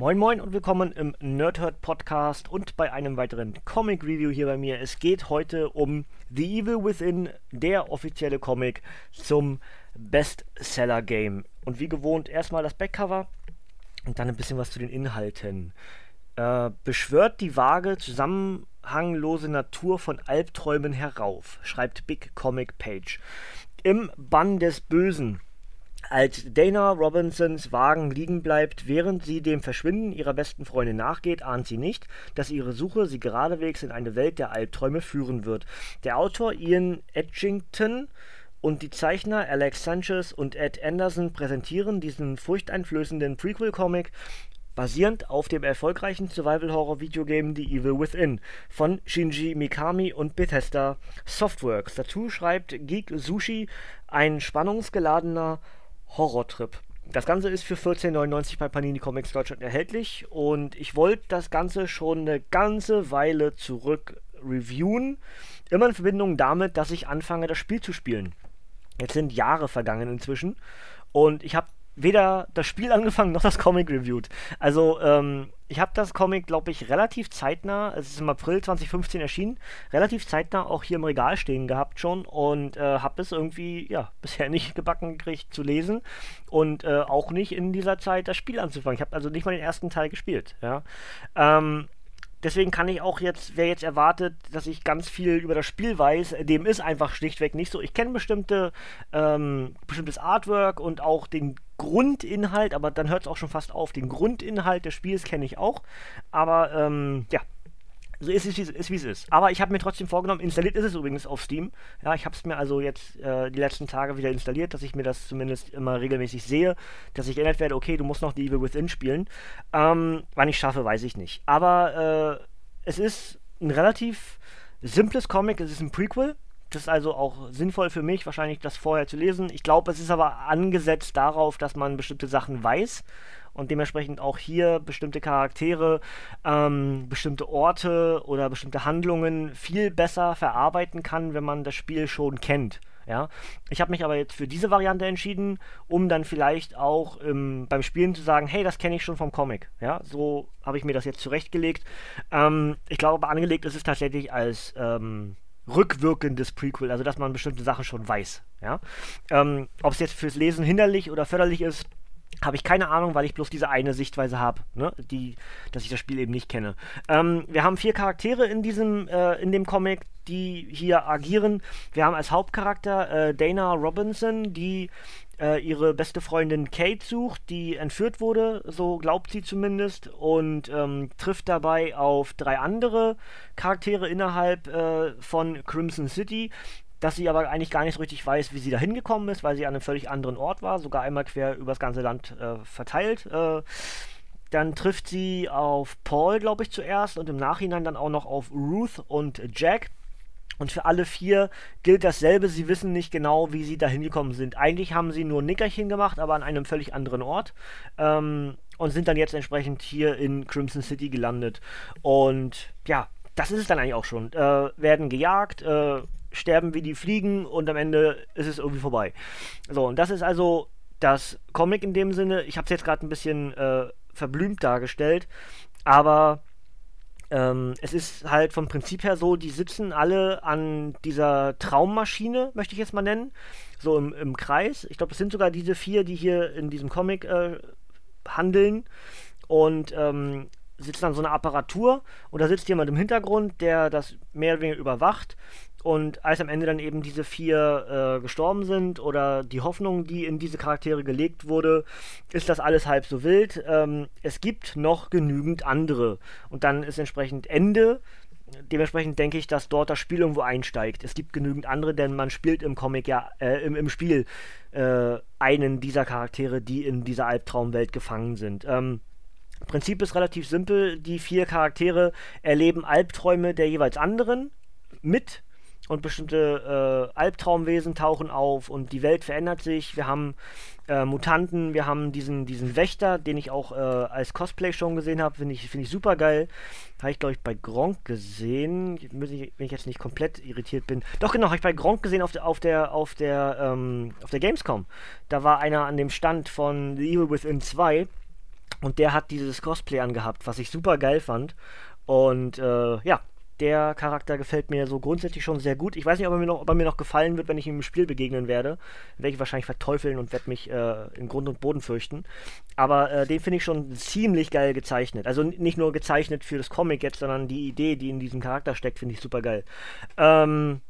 Moin Moin und willkommen im Nerdhurt Podcast und bei einem weiteren Comic Review hier bei mir. Es geht heute um The Evil Within, der offizielle Comic zum Bestseller Game. Und wie gewohnt erstmal das Backcover und dann ein bisschen was zu den Inhalten. Äh, beschwört die vage, zusammenhanglose Natur von Albträumen herauf, schreibt Big Comic Page. Im Bann des Bösen als Dana Robinsons Wagen liegen bleibt, während sie dem Verschwinden ihrer besten Freundin nachgeht, ahnt sie nicht, dass ihre Suche sie geradewegs in eine Welt der Albträume führen wird. Der Autor Ian Edgington und die Zeichner Alex Sanchez und Ed Anderson präsentieren diesen furchteinflößenden Prequel-Comic basierend auf dem erfolgreichen Survival-Horror-Videogame The Evil Within von Shinji Mikami und Bethesda Softworks. Dazu schreibt Geek Sushi ein spannungsgeladener Horrortrip. Das Ganze ist für 14,99 bei Panini Comics Deutschland erhältlich und ich wollte das Ganze schon eine ganze Weile zurück reviewen. Immer in Verbindung damit, dass ich anfange, das Spiel zu spielen. Jetzt sind Jahre vergangen inzwischen und ich habe weder das Spiel angefangen noch das Comic reviewed. Also, ähm, ich habe das Comic, glaube ich, relativ zeitnah, es ist im April 2015 erschienen, relativ zeitnah auch hier im Regal stehen gehabt schon und äh, habe es irgendwie, ja, bisher nicht gebacken gekriegt zu lesen und äh, auch nicht in dieser Zeit das Spiel anzufangen. Ich habe also nicht mal den ersten Teil gespielt, ja. Ähm, deswegen kann ich auch jetzt, wer jetzt erwartet, dass ich ganz viel über das Spiel weiß, dem ist einfach schlichtweg nicht so. Ich kenne bestimmte, ähm, bestimmtes Artwork und auch den Grundinhalt, aber dann hört es auch schon fast auf. Den Grundinhalt des Spiels kenne ich auch. Aber ähm, ja, so ist es, wie es ist. Aber ich habe mir trotzdem vorgenommen, installiert ist es übrigens auf Steam. Ja, ich habe es mir also jetzt äh, die letzten Tage wieder installiert, dass ich mir das zumindest immer regelmäßig sehe, dass ich erinnert werde, okay, du musst noch die Evil Within spielen. Ähm, wann ich schaffe, weiß ich nicht. Aber äh, es ist ein relativ simples Comic, es ist ein Prequel. Das ist also auch sinnvoll für mich, wahrscheinlich das vorher zu lesen. Ich glaube, es ist aber angesetzt darauf, dass man bestimmte Sachen weiß und dementsprechend auch hier bestimmte Charaktere, ähm, bestimmte Orte oder bestimmte Handlungen viel besser verarbeiten kann, wenn man das Spiel schon kennt. Ja, ich habe mich aber jetzt für diese Variante entschieden, um dann vielleicht auch ähm, beim Spielen zu sagen, hey, das kenne ich schon vom Comic. Ja, so habe ich mir das jetzt zurechtgelegt. Ähm, ich glaube, angelegt ist es tatsächlich als ähm, rückwirkendes Prequel, also dass man bestimmte Sachen schon weiß. Ja, ähm, ob es jetzt fürs Lesen hinderlich oder förderlich ist, habe ich keine Ahnung, weil ich bloß diese eine Sichtweise habe, ne? dass ich das Spiel eben nicht kenne. Ähm, wir haben vier Charaktere in diesem, äh, in dem Comic, die hier agieren. Wir haben als Hauptcharakter äh, Dana Robinson, die äh, ihre beste Freundin Kate sucht, die entführt wurde, so glaubt sie zumindest, und ähm, trifft dabei auf drei andere Charaktere innerhalb äh, von Crimson City, dass sie aber eigentlich gar nicht so richtig weiß, wie sie da hingekommen ist, weil sie an einem völlig anderen Ort war, sogar einmal quer übers ganze Land äh, verteilt. Äh, dann trifft sie auf Paul, glaube ich, zuerst und im Nachhinein dann auch noch auf Ruth und Jack. Und für alle vier gilt dasselbe, sie wissen nicht genau, wie sie da hingekommen sind. Eigentlich haben sie nur Nickerchen gemacht, aber an einem völlig anderen Ort. Ähm, und sind dann jetzt entsprechend hier in Crimson City gelandet. Und ja, das ist es dann eigentlich auch schon. Äh, werden gejagt, äh, sterben wie die Fliegen und am Ende ist es irgendwie vorbei. So, und das ist also das Comic in dem Sinne. Ich habe es jetzt gerade ein bisschen äh, verblümt dargestellt, aber ähm, es ist halt vom Prinzip her so, die sitzen alle an dieser Traummaschine, möchte ich jetzt mal nennen, so im, im Kreis. Ich glaube, es sind sogar diese vier, die hier in diesem Comic äh, handeln. Und ähm, sitzen an so einer Apparatur und da sitzt jemand im Hintergrund, der das mehr oder weniger überwacht und als am Ende dann eben diese vier äh, gestorben sind oder die Hoffnung, die in diese Charaktere gelegt wurde, ist das alles halb so wild. Ähm, es gibt noch genügend andere. Und dann ist entsprechend Ende. Dementsprechend denke ich, dass dort das Spiel irgendwo einsteigt. Es gibt genügend andere, denn man spielt im Comic ja, äh, im, im Spiel äh, einen dieser Charaktere, die in dieser Albtraumwelt gefangen sind. Ähm, Prinzip ist relativ simpel. Die vier Charaktere erleben Albträume der jeweils anderen mit und bestimmte äh, Albtraumwesen tauchen auf und die Welt verändert sich. Wir haben äh, Mutanten, wir haben diesen, diesen Wächter, den ich auch äh, als Cosplay schon gesehen habe, finde ich, find ich super geil. Habe ich, glaube ich, bei Gronk gesehen. wenn ich jetzt nicht komplett irritiert bin. Doch, genau, habe ich bei Gronk gesehen auf der, auf der, auf der, ähm, auf der Gamescom. Da war einer an dem Stand von The Evil Within 2 Und der hat dieses Cosplay angehabt, was ich super geil fand. Und äh, ja, der Charakter gefällt mir so grundsätzlich schon sehr gut. Ich weiß nicht, ob er mir noch, ob er mir noch gefallen wird, wenn ich ihm im Spiel begegnen werde. Werde ich wahrscheinlich verteufeln und werde mich äh, in Grund und Boden fürchten. Aber äh, den finde ich schon ziemlich geil gezeichnet. Also nicht nur gezeichnet für das Comic jetzt, sondern die Idee, die in diesem Charakter steckt, finde ich super geil. Ähm,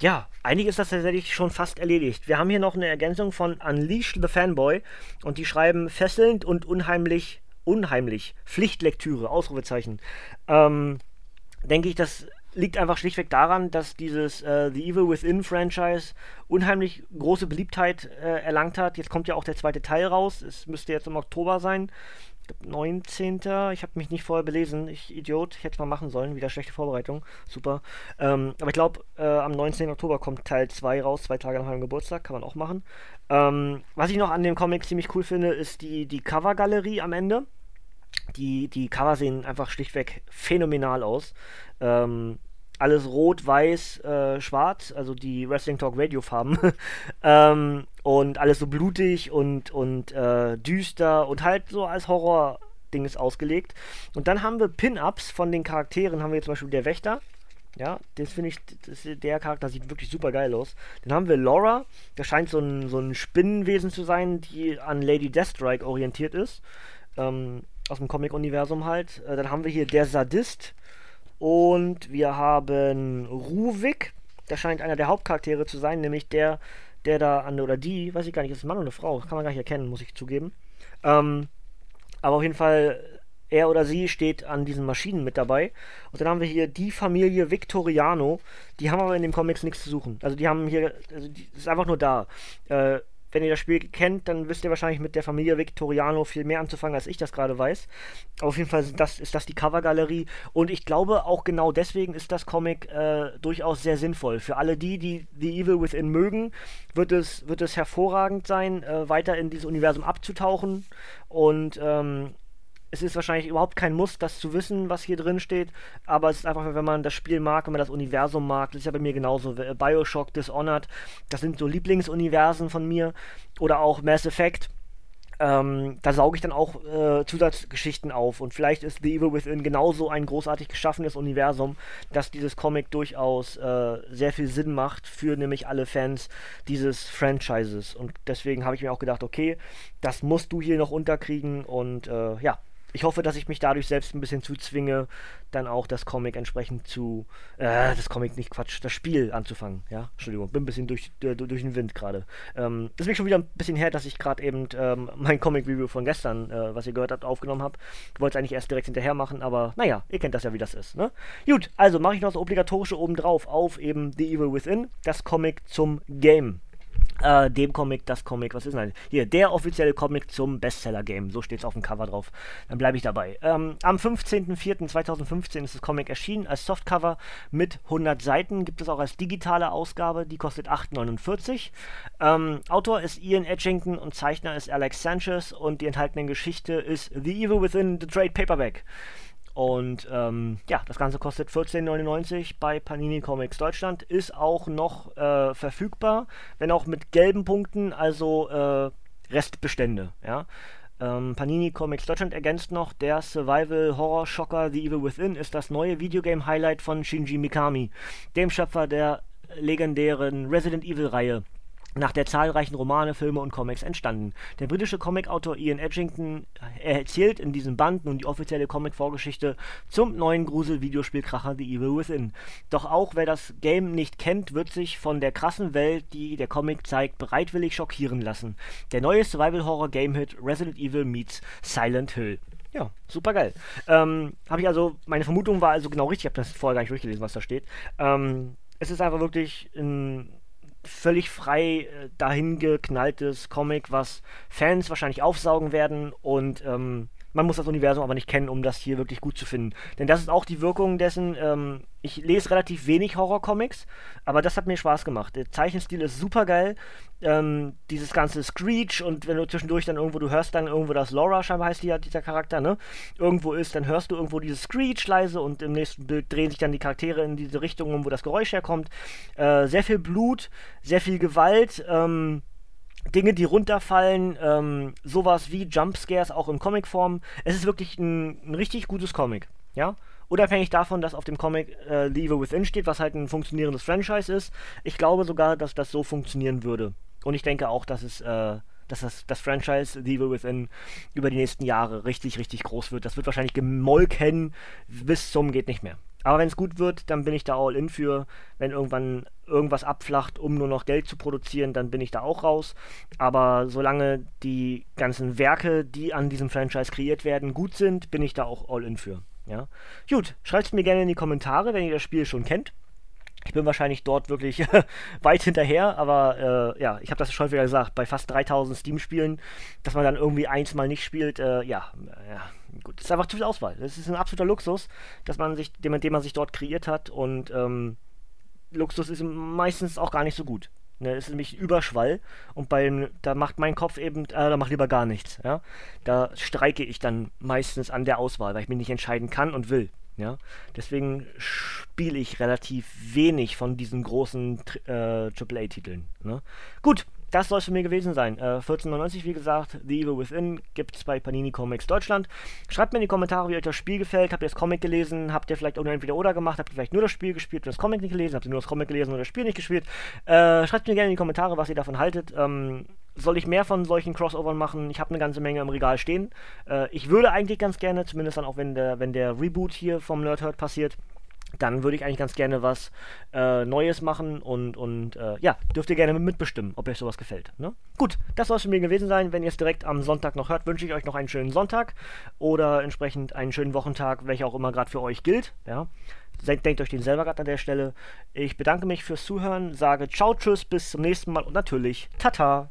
ja, eigentlich ist das tatsächlich schon fast erledigt. Wir haben hier noch eine Ergänzung von Unleash the Fanboy und die schreiben fesselnd und unheimlich, unheimlich, Pflichtlektüre, Ausrufezeichen. Ähm, denke ich, das liegt einfach schlichtweg daran, dass dieses äh, The Evil Within Franchise unheimlich große Beliebtheit äh, erlangt hat. Jetzt kommt ja auch der zweite Teil raus. Es müsste jetzt im Oktober sein. 19. Ich habe mich nicht vorher belesen. Ich Idiot. Ich hätte es mal machen sollen. Wieder schlechte Vorbereitung. Super. Ähm, aber ich glaube, äh, am 19. Oktober kommt Teil 2 raus. Zwei Tage nach meinem Geburtstag. Kann man auch machen. Ähm, was ich noch an dem Comic ziemlich cool finde, ist die, die Covergalerie am Ende die, die Cover sehen einfach schlichtweg phänomenal aus. Ähm, alles rot, weiß, äh, schwarz, also die Wrestling Talk Radio Farben. ähm, und alles so blutig und, und äh, düster und halt so als Horror-Ding ist ausgelegt. Und dann haben wir Pin-Ups von den Charakteren. Haben wir zum Beispiel der Wächter. Ja, das finde ich, das, der Charakter sieht wirklich super geil aus. Dann haben wir Laura. Das scheint so ein, so ein Spinnenwesen zu sein, die an Lady Deathstrike orientiert ist. Ähm, aus dem Comic-Universum halt. Äh, dann haben wir hier der Sadist und wir haben Ruvik. Der scheint einer der Hauptcharaktere zu sein, nämlich der, der da an oder die, weiß ich gar nicht, ist es ein Mann oder eine Frau, kann man gar nicht erkennen, muss ich zugeben. Ähm, aber auf jeden Fall, er oder sie steht an diesen Maschinen mit dabei. Und dann haben wir hier die Familie Victoriano. Die haben aber in den Comics nichts zu suchen. Also die haben hier, also die ist einfach nur da. Äh, wenn ihr das Spiel kennt, dann wisst ihr wahrscheinlich mit der Familie Victoriano viel mehr anzufangen, als ich das gerade weiß. Auf jeden Fall das, ist das die Covergalerie. Und ich glaube, auch genau deswegen ist das Comic äh, durchaus sehr sinnvoll. Für alle die, die The Evil Within mögen, wird es, wird es hervorragend sein, äh, weiter in dieses Universum abzutauchen. Und ähm, es ist wahrscheinlich überhaupt kein Muss, das zu wissen, was hier drin steht, aber es ist einfach, wenn man das Spiel mag, wenn man das Universum mag, das ist ja bei mir genauso. Bioshock, Dishonored, das sind so Lieblingsuniversen von mir. Oder auch Mass Effect. Ähm, da sauge ich dann auch äh, Zusatzgeschichten auf. Und vielleicht ist The Evil Within genauso ein großartig geschaffenes Universum, dass dieses Comic durchaus äh, sehr viel Sinn macht für nämlich alle Fans dieses Franchises. Und deswegen habe ich mir auch gedacht, okay, das musst du hier noch unterkriegen. Und äh, ja, ich hoffe, dass ich mich dadurch selbst ein bisschen zuzwinge, dann auch das Comic entsprechend zu, äh, das Comic nicht Quatsch, das Spiel anzufangen. Ja, Entschuldigung, bin ein bisschen durch, äh, durch den Wind gerade. Ähm, ist mir schon wieder ein bisschen her, dass ich gerade eben ähm, mein Comic-Review von gestern, äh, was ihr gehört habt, aufgenommen habe. Ich wollte es eigentlich erst direkt hinterher machen, aber naja, ihr kennt das ja, wie das ist. Ne? Gut, also mache ich noch das obligatorische obendrauf auf eben The Evil Within, das Comic zum Game äh, dem Comic, das Comic, was ist denn? Hier, der offizielle Comic zum Bestseller-Game. So steht es auf dem Cover drauf. Dann bleibe ich dabei. Ähm, am 15.04.2015 ist das Comic erschienen als Softcover mit 100 Seiten. Gibt es auch als digitale Ausgabe. Die kostet 8,49. Ähm, Autor ist Ian Edgington und Zeichner ist Alex Sanchez und die enthaltene Geschichte ist The Evil Within the Trade Paperback. Und ähm, ja, das Ganze kostet 14,99 bei Panini Comics Deutschland. Ist auch noch äh, verfügbar, wenn auch mit gelben Punkten, also äh, Restbestände. Ja? Ähm, Panini Comics Deutschland ergänzt noch, der Survival-Horror-Schocker The Evil Within ist das neue Videogame-Highlight von Shinji Mikami, dem Schöpfer der legendären Resident Evil-Reihe nach der zahlreichen Romane, Filme und Comics entstanden. Der britische Comicautor Ian Edgington erzählt in diesem Band nun die offizielle Comic-Vorgeschichte zum neuen Grusel-Videospielkracher The Evil Within. Doch auch wer das Game nicht kennt, wird sich von der krassen Welt, die der Comic zeigt, bereitwillig schockieren lassen. Der neue Survival-Horror-Game-Hit Resident Evil meets Silent Hill. Ja, super geil. Ähm, habe ich also, meine Vermutung war also genau richtig, ich habe das vorher gar nicht durchgelesen, was da steht. Ähm, es ist einfach wirklich ein völlig frei äh, dahingeknalltes Comic, was Fans wahrscheinlich aufsaugen werden und ähm, man muss das Universum aber nicht kennen, um das hier wirklich gut zu finden. Denn das ist auch die Wirkung dessen, ähm, ich lese relativ wenig Horror-Comics, aber das hat mir Spaß gemacht. Der Zeichenstil ist super geil. Ähm, dieses ganze Screech und wenn du zwischendurch dann irgendwo, du hörst dann irgendwo das Laura, scheinbar heißt die, dieser Charakter, ne? Irgendwo ist, dann hörst du irgendwo dieses Screech leise und im nächsten Bild drehen sich dann die Charaktere in diese Richtung, wo das Geräusch herkommt. Äh, sehr viel Blut, sehr viel Gewalt, ähm, Dinge, die runterfallen, ähm, sowas wie Jumpscares auch in Comicform. Es ist wirklich ein, ein richtig gutes Comic, ja. Unabhängig davon, dass auf dem Comic äh, Evil Within steht, was halt ein funktionierendes Franchise ist. Ich glaube sogar, dass das so funktionieren würde. Und ich denke auch, dass es, äh, dass das, das Franchise The Evil Within über die nächsten Jahre richtig, richtig groß wird. Das wird wahrscheinlich gemolken bis zum geht nicht mehr. Aber wenn es gut wird, dann bin ich da all in für. Wenn irgendwann irgendwas abflacht, um nur noch Geld zu produzieren, dann bin ich da auch raus. Aber solange die ganzen Werke, die an diesem Franchise kreiert werden, gut sind, bin ich da auch all in für. Ja? Gut, schreibt es mir gerne in die Kommentare, wenn ihr das Spiel schon kennt. Ich bin wahrscheinlich dort wirklich weit hinterher, aber äh, ja, ich habe das schon wieder gesagt, bei fast 3000 Steam-Spielen, dass man dann irgendwie eins mal nicht spielt, äh, ja, ja, gut, das ist einfach zu viel Auswahl. Das ist ein absoluter Luxus, dass man sich, den, den man sich dort kreiert hat und ähm, Luxus ist meistens auch gar nicht so gut. Ne, ist nämlich Überschwall und beim, da macht mein Kopf eben, äh, da macht lieber gar nichts. Ja? Da streike ich dann meistens an der Auswahl, weil ich mich nicht entscheiden kann und will. Ja? Deswegen spiele ich relativ wenig von diesen großen äh, AAA-Titeln. Ne? Gut, das soll es für mir gewesen sein. Äh, 14,99 wie gesagt, The Evil Within gibt es bei Panini Comics Deutschland. Schreibt mir in die Kommentare, wie euch das Spiel gefällt. Habt ihr das Comic gelesen? Habt ihr vielleicht auch entweder oder gemacht? Habt ihr vielleicht nur das Spiel gespielt und das Comic nicht gelesen? Habt ihr nur das Comic gelesen und das Spiel nicht gespielt? Äh, schreibt mir gerne in die Kommentare, was ihr davon haltet. Ähm, soll ich mehr von solchen Crossovern machen? Ich habe eine ganze Menge im Regal stehen. Äh, ich würde eigentlich ganz gerne, zumindest dann auch wenn der, wenn der Reboot hier vom Nerdhurt passiert, dann würde ich eigentlich ganz gerne was äh, Neues machen und, und äh, ja, dürft ihr gerne mitbestimmen, ob euch sowas gefällt. Ne? Gut, das soll es von mir gewesen sein. Wenn ihr es direkt am Sonntag noch hört, wünsche ich euch noch einen schönen Sonntag oder entsprechend einen schönen Wochentag, welcher auch immer gerade für euch gilt. Ja? Denkt, denkt euch den selber gerade an der Stelle. Ich bedanke mich fürs Zuhören, sage ciao, tschüss, bis zum nächsten Mal und natürlich tata.